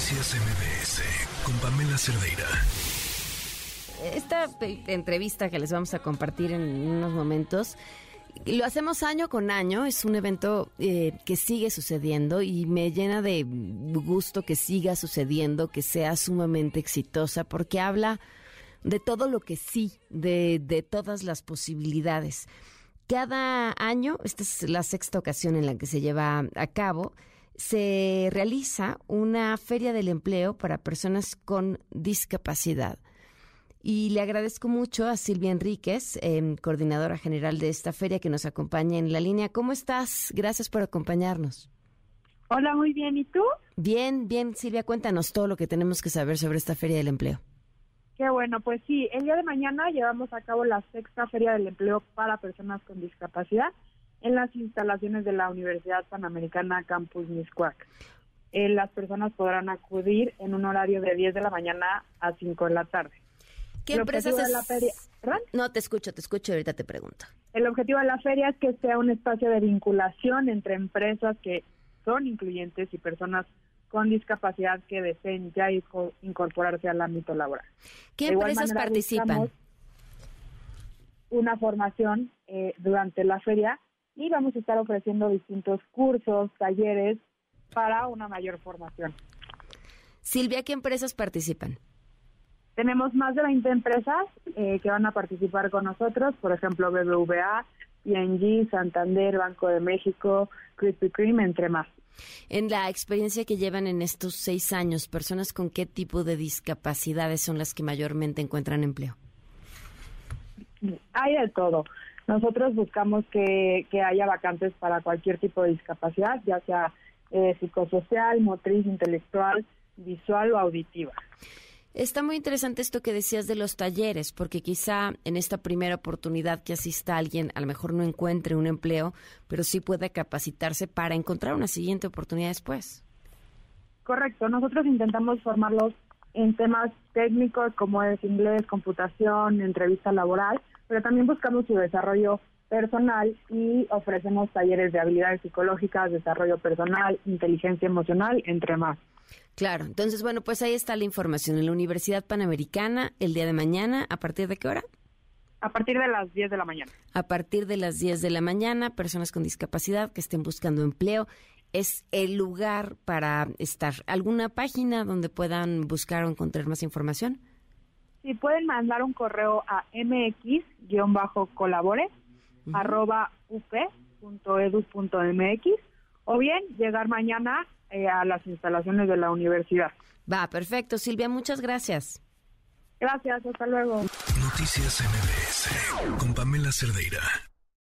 Noticias MBS con Pamela Cerdeira. Esta entrevista que les vamos a compartir en unos momentos lo hacemos año con año, es un evento eh, que sigue sucediendo y me llena de gusto que siga sucediendo, que sea sumamente exitosa, porque habla de todo lo que sí, de, de todas las posibilidades. Cada año, esta es la sexta ocasión en la que se lleva a cabo, se realiza una feria del empleo para personas con discapacidad. Y le agradezco mucho a Silvia Enríquez, em, coordinadora general de esta feria, que nos acompaña en la línea. ¿Cómo estás? Gracias por acompañarnos. Hola, muy bien. ¿Y tú? Bien, bien. Silvia, cuéntanos todo lo que tenemos que saber sobre esta feria del empleo. Qué bueno, pues sí, el día de mañana llevamos a cabo la sexta feria del empleo para personas con discapacidad en las instalaciones de la Universidad Panamericana Campus Miscuac. Eh, las personas podrán acudir en un horario de 10 de la mañana a 5 de la tarde. ¿Qué empresas es la feria? No, te escucho, te escucho y ahorita te pregunto. El objetivo de la feria es que sea un espacio de vinculación entre empresas que son incluyentes y personas con discapacidad que deseen ya incorporarse al ámbito laboral. ¿Qué empresas participan? Una formación eh, durante la feria y vamos a estar ofreciendo distintos cursos, talleres para una mayor formación. Silvia, ¿qué empresas participan? Tenemos más de 20 empresas eh, que van a participar con nosotros, por ejemplo, BBVA, ING, Santander, Banco de México, Krispy Kreme, entre más. En la experiencia que llevan en estos seis años, ¿personas con qué tipo de discapacidades son las que mayormente encuentran empleo? Hay de todo. Nosotros buscamos que, haya vacantes para cualquier tipo de discapacidad, ya sea eh, psicosocial, motriz, intelectual, visual o auditiva. Está muy interesante esto que decías de los talleres, porque quizá en esta primera oportunidad que asista alguien, a lo mejor no encuentre un empleo, pero sí puede capacitarse para encontrar una siguiente oportunidad después. Correcto, nosotros intentamos formarlos en temas técnicos como es inglés, computación, entrevista laboral, pero también buscamos su desarrollo personal y ofrecemos talleres de habilidades psicológicas, desarrollo personal, inteligencia emocional, entre más. Claro, entonces, bueno, pues ahí está la información. En la Universidad Panamericana, el día de mañana, ¿a partir de qué hora? A partir de las 10 de la mañana. A partir de las 10 de la mañana, personas con discapacidad que estén buscando empleo, es el lugar para estar. ¿Alguna página donde puedan buscar o encontrar más información? Sí, pueden mandar un correo a mx-colabore arroba up.edu.mx o bien llegar mañana eh, a las instalaciones de la universidad. Va, perfecto. Silvia, muchas gracias. Gracias, hasta luego. Noticias MBS con Pamela Cerdeira.